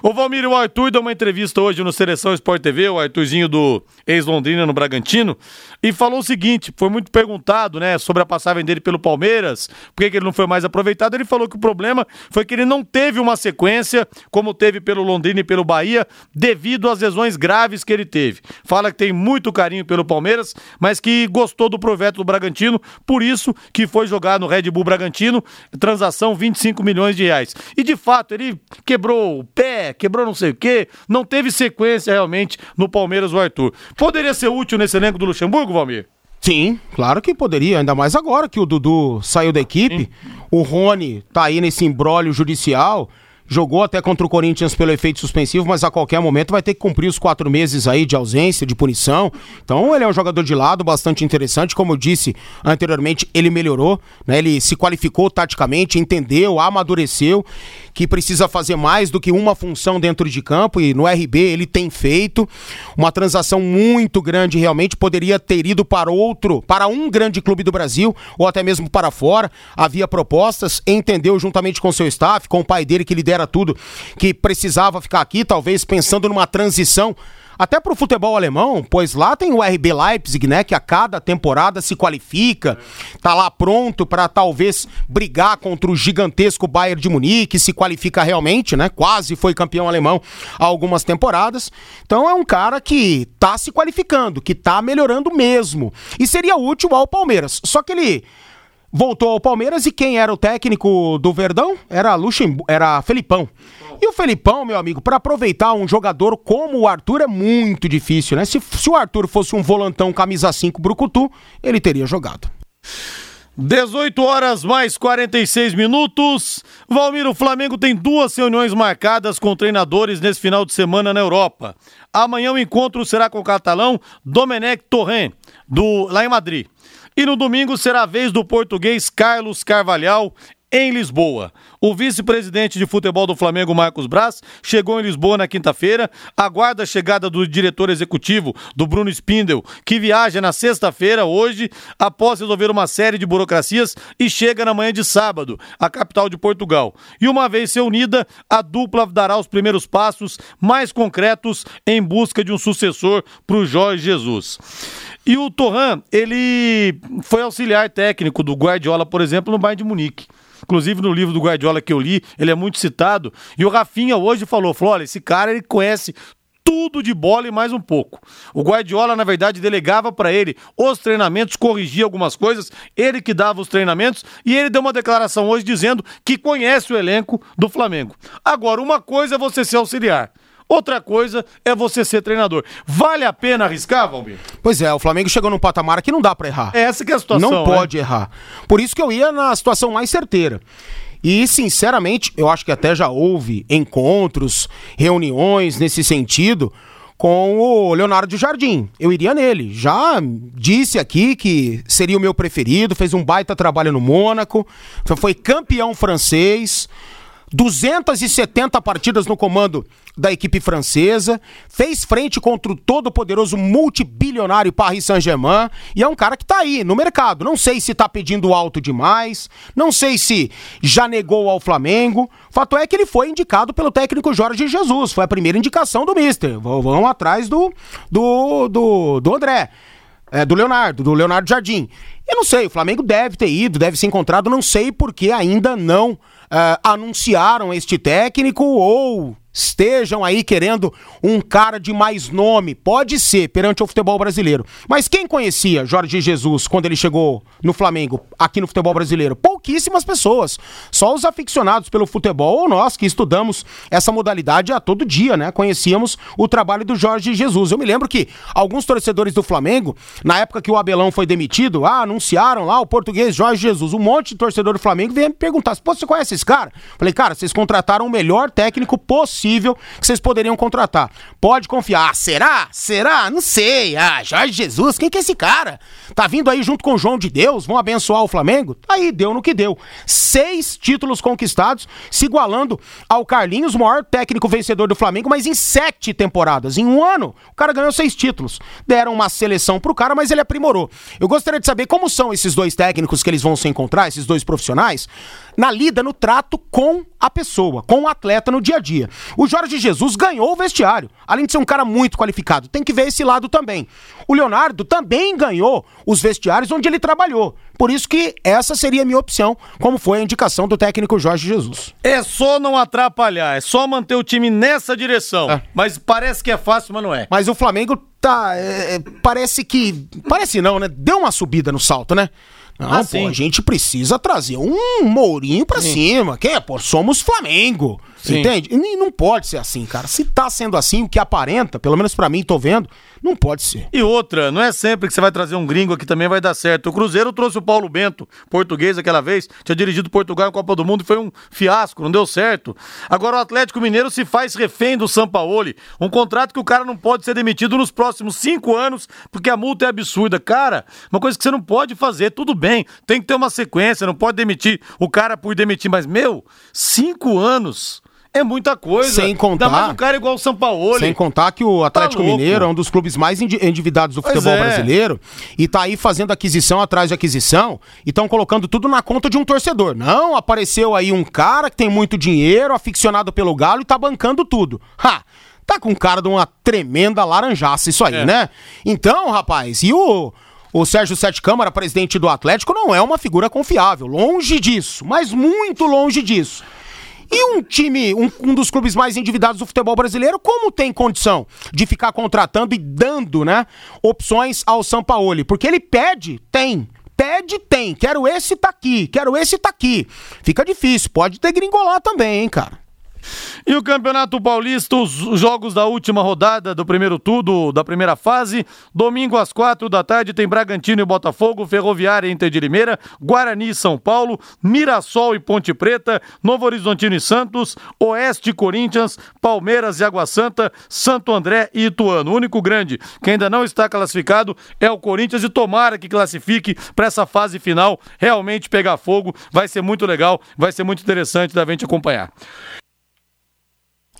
O Valmir e o Arthur deu uma entrevista hoje no Seleção Sport TV, o Arthurzinho do ex-Londrina no Bragantino, e falou o seguinte: foi muito perguntado, né, sobre a passagem dele pelo Palmeiras, por que que ele não foi mais aproveitado. Ele falou que o problema foi que ele não teve uma sequência como teve pelo Londrina e pelo Bahia, devido às lesões graves que ele teve. Fala que tem muito carinho pelo Palmeiras, mas que gostou do projeto do Bragantino, por isso que foi jogar no Red Bull Bragantino, transação 25 milhões de reais. E de fato, ele quebrou o pé, quebrou não sei o quê, não teve sequência realmente no Palmeiras o Arthur. Poderia ser útil nesse elenco do Luxemburgo, Valmir? Sim, claro que poderia, ainda mais agora que o Dudu saiu da equipe. O Rony tá aí nesse imbróglio judicial. Jogou até contra o Corinthians pelo efeito suspensivo, mas a qualquer momento vai ter que cumprir os quatro meses aí de ausência, de punição. Então ele é um jogador de lado bastante interessante. Como eu disse anteriormente, ele melhorou, né? Ele se qualificou taticamente, entendeu, amadureceu que precisa fazer mais do que uma função dentro de campo e no RB ele tem feito uma transação muito grande realmente poderia ter ido para outro, para um grande clube do Brasil ou até mesmo para fora. Havia propostas, entendeu juntamente com seu staff, com o pai dele que lidera tudo, que precisava ficar aqui, talvez pensando numa transição até pro futebol alemão, pois lá tem o RB Leipzig, né, que a cada temporada se qualifica, tá lá pronto para talvez brigar contra o gigantesco Bayern de Munique, se qualifica realmente, né? Quase foi campeão alemão há algumas temporadas. Então é um cara que tá se qualificando, que tá melhorando mesmo. E seria útil ao Palmeiras. Só que ele voltou ao Palmeiras e quem era o técnico do Verdão? Era Luxemburgo, era Felipão. E o Felipão, meu amigo, para aproveitar um jogador como o Arthur é muito difícil, né? Se, se o Arthur fosse um volantão camisa 5 brucutu, ele teria jogado. 18 horas mais 46 minutos. Valmir, o Flamengo tem duas reuniões marcadas com treinadores nesse final de semana na Europa. Amanhã o encontro será com o catalão Domenech Torrent, do, lá em Madrid. E no domingo será a vez do português Carlos Carvalhal em Lisboa. O vice-presidente de futebol do Flamengo, Marcos Braz, chegou em Lisboa na quinta-feira, aguarda a chegada do diretor executivo, do Bruno Spindel, que viaja na sexta-feira, hoje, após resolver uma série de burocracias e chega na manhã de sábado, à capital de Portugal. E uma vez reunida, a dupla dará os primeiros passos mais concretos em busca de um sucessor para o Jorge Jesus. E o Torran, ele foi auxiliar técnico do Guardiola, por exemplo, no Bayern de Munique. Inclusive, no livro do Guardiola, Guardiola que eu li, ele é muito citado. E o Rafinha hoje falou, falou, olha, esse cara ele conhece tudo de bola e mais um pouco. O Guardiola, na verdade, delegava para ele os treinamentos, corrigia algumas coisas, ele que dava os treinamentos e ele deu uma declaração hoje dizendo que conhece o elenco do Flamengo. Agora, uma coisa é você ser auxiliar. Outra coisa é você ser treinador. Vale a pena arriscar, Valmir? Pois é, o Flamengo chegou num patamar que não dá para errar. É essa que é a situação. Não pode né? errar. Por isso que eu ia na situação mais certeira. E, sinceramente, eu acho que até já houve encontros, reuniões nesse sentido com o Leonardo Jardim. Eu iria nele. Já disse aqui que seria o meu preferido, fez um baita trabalho no Mônaco, foi campeão francês. 270 partidas no comando da equipe francesa, fez frente contra o todo-poderoso multibilionário Paris Saint-Germain e é um cara que tá aí no mercado. Não sei se tá pedindo alto demais, não sei se já negou ao Flamengo. Fato é que ele foi indicado pelo técnico Jorge Jesus, foi a primeira indicação do Mister. Vão atrás do, do, do, do André. É, do Leonardo, do Leonardo Jardim. Eu não sei, o Flamengo deve ter ido, deve ser encontrado, não sei porque ainda não uh, anunciaram este técnico ou estejam aí querendo um cara de mais nome. Pode ser, perante o futebol brasileiro. Mas quem conhecia Jorge Jesus quando ele chegou no Flamengo, aqui no futebol brasileiro? Pouquíssimas pessoas. Só os aficionados pelo futebol ou nós que estudamos essa modalidade a todo dia, né? Conhecíamos o trabalho do Jorge Jesus. Eu me lembro que alguns torcedores do Flamengo, na época que o Abelão foi demitido, ah, anunciaram lá o português Jorge Jesus. Um monte de torcedor do Flamengo veio me perguntar: você conhece esse cara? Falei, cara, vocês contrataram o melhor técnico possível possível que vocês poderiam contratar. Pode confiar. Ah, será? Será? Não sei. Ah, Jorge Jesus, quem que é esse cara? Tá vindo aí junto com o João de Deus, vão abençoar o Flamengo? Aí deu no que deu. Seis títulos conquistados, se igualando ao Carlinhos, o maior técnico vencedor do Flamengo, mas em sete temporadas. Em um ano, o cara ganhou seis títulos. Deram uma seleção pro cara, mas ele aprimorou. Eu gostaria de saber como são esses dois técnicos que eles vão se encontrar, esses dois profissionais, na lida, no trato com a pessoa, com o atleta no dia a dia. O Jorge Jesus ganhou o vestiário, além de ser um cara muito qualificado. Tem que ver esse lado também. O Leonardo também ganhou os vestiários onde ele trabalhou. Por isso que essa seria a minha opção, como foi a indicação do técnico Jorge Jesus. É só não atrapalhar, é só manter o time nessa direção. É. Mas parece que é fácil, mas não é. Mas o Flamengo tá. É, é parece que. Parece não, né? Deu uma subida no salto, né? Não, ah, pô, a gente precisa trazer um Mourinho pra sim. cima. Quem é, pô? Somos Flamengo. Sim. Entende? E não pode ser assim, cara. Se tá sendo assim, o que aparenta, pelo menos para mim, tô vendo, não pode ser. E outra, não é sempre que você vai trazer um gringo aqui também vai dar certo. O Cruzeiro trouxe o Paulo Bento, português aquela vez, tinha dirigido Portugal em Copa do Mundo e foi um fiasco, não deu certo. Agora o Atlético Mineiro se faz refém do Sampaoli, um contrato que o cara não pode ser demitido nos próximos cinco anos, porque a multa é absurda. Cara, uma coisa que você não pode fazer, tudo bem, tem que ter uma sequência, não pode demitir o cara por demitir, mas meu, cinco anos é muita coisa. Sem contar. Ainda mais um cara igual o São Paulo. Sem contar que o Atlético tá Mineiro é um dos clubes mais endividados do futebol é. brasileiro e tá aí fazendo aquisição atrás de aquisição e estão colocando tudo na conta de um torcedor. Não, apareceu aí um cara que tem muito dinheiro, aficionado pelo Galo e tá bancando tudo. Ha! Tá com cara de uma tremenda laranjaça isso aí, é. né? Então, rapaz, e o o Sérgio Sete Câmara, presidente do Atlético, não é uma figura confiável. Longe disso, mas muito longe disso. E um time, um, um, dos clubes mais endividados do futebol brasileiro, como tem condição de ficar contratando e dando, né, opções ao Sampaoli? Porque ele pede, tem. Pede, tem. Quero esse, tá aqui. Quero esse, tá aqui. Fica difícil. Pode ter gringolar também, hein, cara. E o Campeonato Paulista, os jogos da última rodada do primeiro tudo, da primeira fase. Domingo às quatro da tarde tem Bragantino e Botafogo, Ferroviária e Inter de Limeira, Guarani e São Paulo, Mirassol e Ponte Preta, Novo Horizontino e Santos, Oeste e Corinthians, Palmeiras e Água Santa, Santo André e Ituano. O único grande que ainda não está classificado é o Corinthians e tomara que classifique para essa fase final realmente pegar fogo. Vai ser muito legal, vai ser muito interessante da gente acompanhar.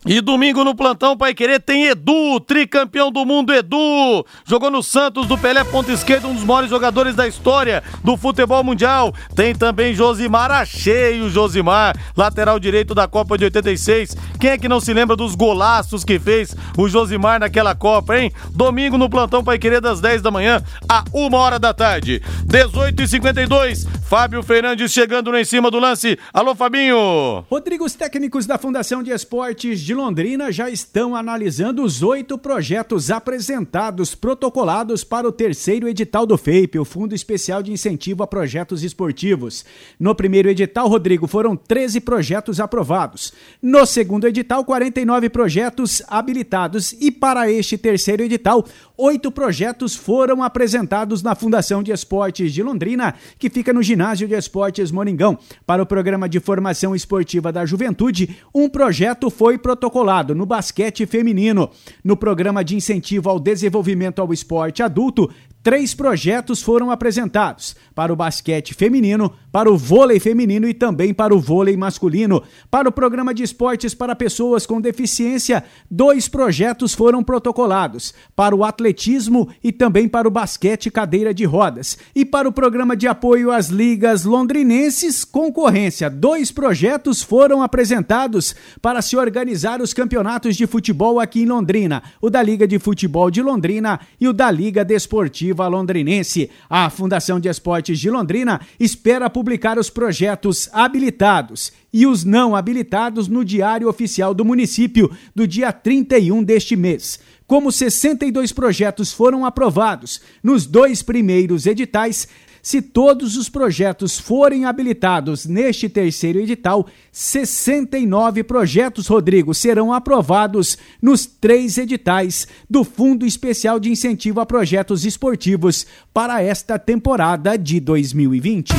E domingo no plantão Pai Querer tem Edu, tricampeão do mundo Edu. Jogou no Santos do Pelé ponta esquerda, um dos maiores jogadores da história do futebol mundial. Tem também Josimar, achei o Josimar, lateral direito da Copa de 86. Quem é que não se lembra dos golaços que fez o Josimar naquela Copa, hein? Domingo no plantão Pai Querer das 10 da manhã a 1 hora da tarde. 18 e 52 Fábio Fernandes chegando lá em cima do lance. Alô, Fabinho. Rodrigo, os técnicos da Fundação de Esportes de Londrina já estão analisando os oito projetos apresentados, protocolados para o terceiro edital do FEIP, o Fundo Especial de Incentivo a Projetos Esportivos. No primeiro edital, Rodrigo, foram 13 projetos aprovados. No segundo edital, 49 projetos habilitados. E para este terceiro edital, oito projetos foram apresentados na Fundação de Esportes de Londrina, que fica no Ginásio de Esportes Moringão. Para o programa de formação esportiva da juventude, um projeto foi protocolado no basquete feminino. No programa de incentivo ao desenvolvimento ao esporte adulto, Três projetos foram apresentados para o basquete feminino, para o vôlei feminino e também para o vôlei masculino. Para o programa de esportes para pessoas com deficiência, dois projetos foram protocolados para o atletismo e também para o basquete cadeira de rodas. E para o programa de apoio às ligas londrinenses, concorrência, dois projetos foram apresentados para se organizar os campeonatos de futebol aqui em Londrina: o da Liga de Futebol de Londrina e o da Liga Desportiva Londrinense. A Fundação de Esportes de Londrina espera publicar os projetos habilitados e os não habilitados no Diário Oficial do Município do dia 31 deste mês. Como 62 projetos foram aprovados nos dois primeiros editais, se todos os projetos forem habilitados neste terceiro edital, 69 projetos, Rodrigo, serão aprovados nos três editais do Fundo Especial de Incentivo a Projetos Esportivos para esta temporada de 2020.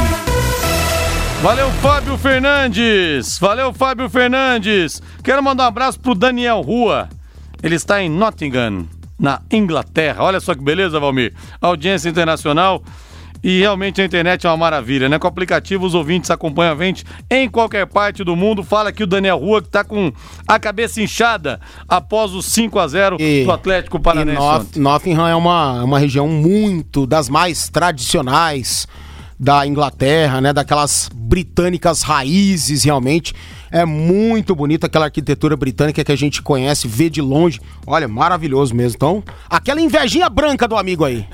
Valeu, Fábio Fernandes! Valeu, Fábio Fernandes! Quero mandar um abraço pro Daniel Rua. Ele está em Nottingham, na Inglaterra. Olha só que beleza, Valmir. Audiência internacional. E realmente a internet é uma maravilha, né? Com o aplicativo, os ouvintes acompanham a gente em qualquer parte do mundo. Fala aqui o Daniel Rua, que tá com a cabeça inchada após o 5 a 0 E- do Atlético Paranaense. Ontem. Nottingham é uma, uma região muito das mais tradicionais da Inglaterra, né? Daquelas britânicas raízes, realmente. É muito bonita aquela arquitetura britânica que a gente conhece, vê de longe. Olha, maravilhoso mesmo. Então, aquela invejinha branca do amigo aí.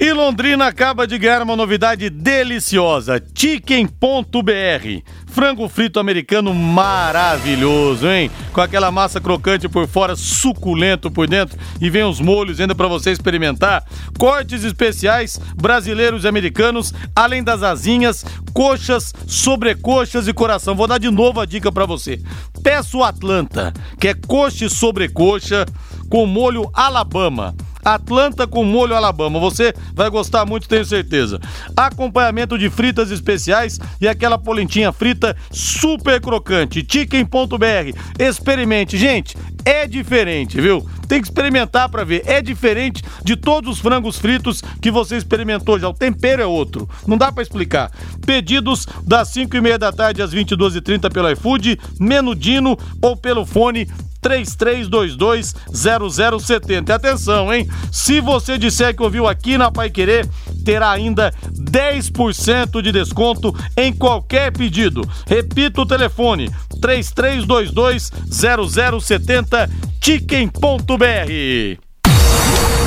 E Londrina acaba de ganhar uma novidade deliciosa: Chicken.br. Frango frito americano maravilhoso, hein? Com aquela massa crocante por fora, suculento por dentro e vem os molhos ainda para você experimentar. Cortes especiais brasileiros e americanos, além das asinhas, coxas, sobrecoxas e coração. Vou dar de novo a dica para você. Peça o Atlanta, que é coxa e sobrecoxa com molho Alabama. Atlanta com molho Alabama. Você vai gostar muito, tenho certeza. Acompanhamento de fritas especiais e aquela polentinha frita super crocante. Chicken.br. Experimente, gente. É diferente, viu? Tem que experimentar pra ver. É diferente de todos os frangos fritos que você experimentou já. O tempero é outro. Não dá pra explicar. Pedidos das 5 e meia da tarde às 22h30 pelo iFood, Menudino ou pelo fone 33220070. E atenção, hein? Se você disser que ouviu aqui na Pai Querer, terá ainda 10% de desconto em qualquer pedido. Repita o telefone: 33220070 chicken.br.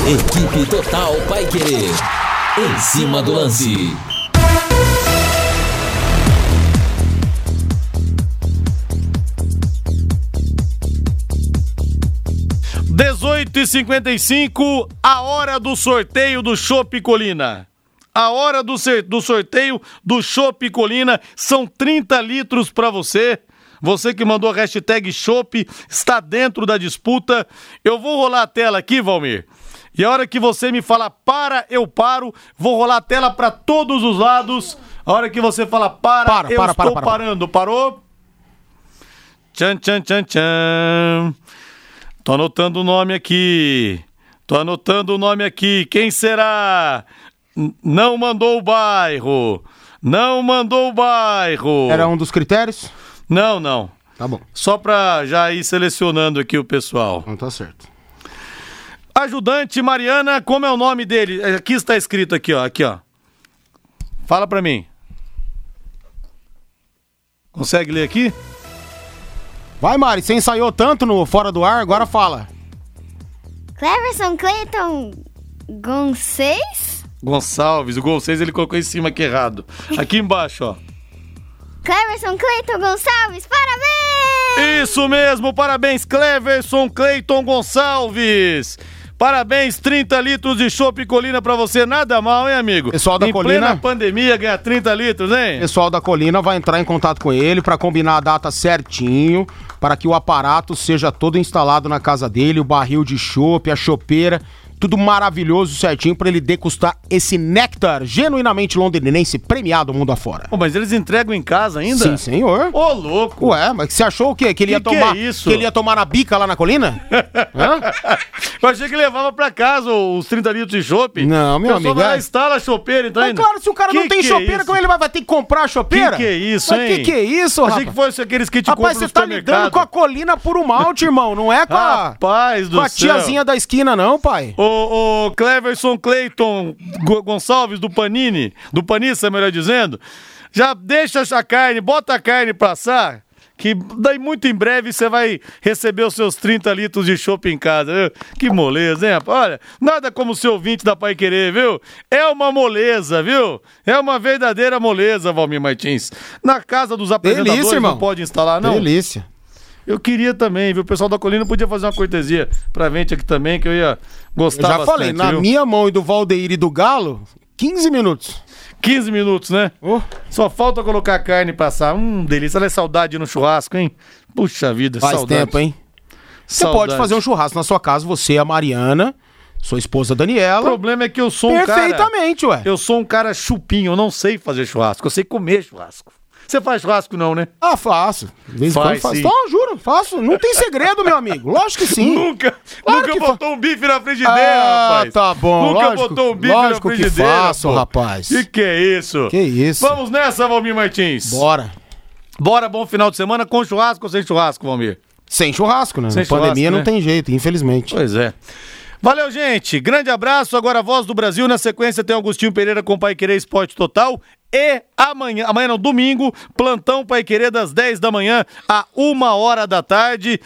Equipe Total Paiquerê. Em cima do lance. 18 e 55 a hora do sorteio do Chopp Colina. A hora do, do sorteio do Chopp Colina são 30 litros para você. Você que mandou a hashtag Chopp está dentro da disputa. Eu vou rolar a tela aqui, Valmir. E a hora que você me falar para, eu paro. Vou rolar a tela para todos os lados. A hora que você falar para, Para, eu para, estou para. parando. Parou? Tchan, tchan, tchan, tchan. Tô anotando o nome aqui. Tô anotando o nome aqui. Quem será? N- não mandou o bairro. Não mandou o bairro. Era um dos critérios? Não, não. Tá bom. Só pra já ir selecionando aqui o pessoal. Não tá certo. Ajudante Mariana, como é o nome dele? Aqui está escrito aqui, ó, aqui, ó. Fala pra mim. Consegue ler aqui? Vai, Mari, você ensaiou tanto no Fora do Ar, agora fala. Cleverson Clayton Gonçalves? Gonçalves. O 6 ele colocou em cima aqui errado. Aqui embaixo, ó. Cleverson Cleiton Gonçalves, parabéns! Isso mesmo, parabéns, Cleverson Cleiton Gonçalves. Parabéns, 30 litros de chopp Colina pra você, nada mal, hein, amigo? Pessoal da em Colina- plena pandemia, ganhar 30 litros, hein? pessoal da Colina vai entrar em contato com ele para combinar a data certinho, para que o aparato seja todo instalado na casa dele, o barril de chopp, a chopeira, tudo maravilhoso certinho para ele degustar esse néctar genuinamente londrinense premiado mundo afora. Pô, mas eles entregam em casa ainda? Sim, senhor. Ô, louco! Ué, mas você achou o quê? Que ele Que ia que tomar é isso? que ele ia tomar na bica lá na colina? Hã? Eu achei que levava pra casa os 30 litros de chopp. Não, meu amigo, lá é- instala a chopeira, então Mas claro, se o cara não Que tem que é chopeira, isso? como ele vai, vai ter que comprar a chopeira? Que que é isso, Mas hein? que que é isso, Achei rapaz? que fosse aqueles que te Rapaz, você tá lidando com a colina puro malte, irmão, não é com a, Rapaz do com a céu. tiazinha da esquina, não, pai. O, o Cleverson Clayton Go- Gonçalves do Panini, do Panissa, melhor dizendo, já deixa a carne, bota a carne pra assar, que daí muito em breve você vai receber os seus 30 litros de chopp em casa, viu? Que moleza, hein, rapaz? Olha, nada como o seu ouvinte da Pai Querer, viu? É uma moleza, viu? É uma verdadeira moleza, Valmir Martins. Na casa dos apresentadores Delícia, irmão. não pode instalar, não? Delícia. Eu queria também, viu? O pessoal da Colina podia fazer uma cortesia pra gente aqui também, que eu ia Eu gostar já bastante, falei, na viu? minha mão e do Valdeir e do Galo, 15 minutos. 15 minutos, né? Oh. Só falta colocar a carne e passar. Hum, delícia. Olha a saudade no churrasco, hein? Puxa vida, Faz saudade. tempo, hein? Você Saudade. pode fazer um churrasco na sua casa, você, a Mariana, sua esposa O Daniela. problema é que eu sou um cara... Perfeitamente, ué. Eu sou um cara chupinho, eu não sei fazer churrasco, eu sei comer churrasco. Você faz churrasco não, né? Ah, faço. De vez em quando faço. sim. Não, juro, faço. Não tem segredo, meu amigo. Lógico que sim. Nunca, Claro nunca que fa- botou um bife na frigideira, Ah, rapaz. tá bom, Nunca lógico- botou um bife lógico na que frigideira. faço, pô. rapaz. Que que é isso? Que isso. Vamos nessa, Valmir Martins. Bora. Bora, bom final de semana com churrasco ou sem churrasco, Valmir? Sem churrasco, né? Sem Na pandemia churrasco, não né? tem jeito, infelizmente. Pois é. Valeu, gente. Grande abraço. Agora a voz do Brasil. Na sequência tem Agostinho Pereira com Pai Querer Esporte Total. E amanhã, amanhã não, domingo, plantão Pai Querer das 10 da manhã a 1 hora da tarde.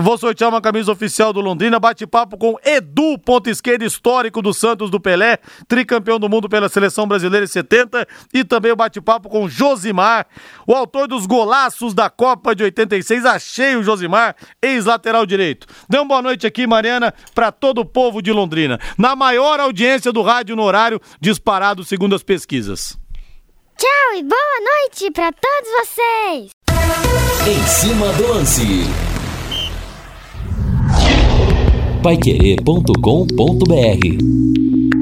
Vou sortear uma camisa oficial do Londrina, bate-papo com Edu, ponto esquerda histórico do Santos do Pelé, tricampeão do mundo pela seleção brasileira em 70, e também o bate-papo com Josimar, o autor dos golaços da Copa de 86. Achei o Josimar, ex-lateral direito. Dê uma boa noite aqui, Mariana, para todo o povo de Londrina, na maior audiência do rádio no horário disparado segundo as pesquisas. Tchau e boa noite pra todos vocês! Em cima do lance paiquerê.com.br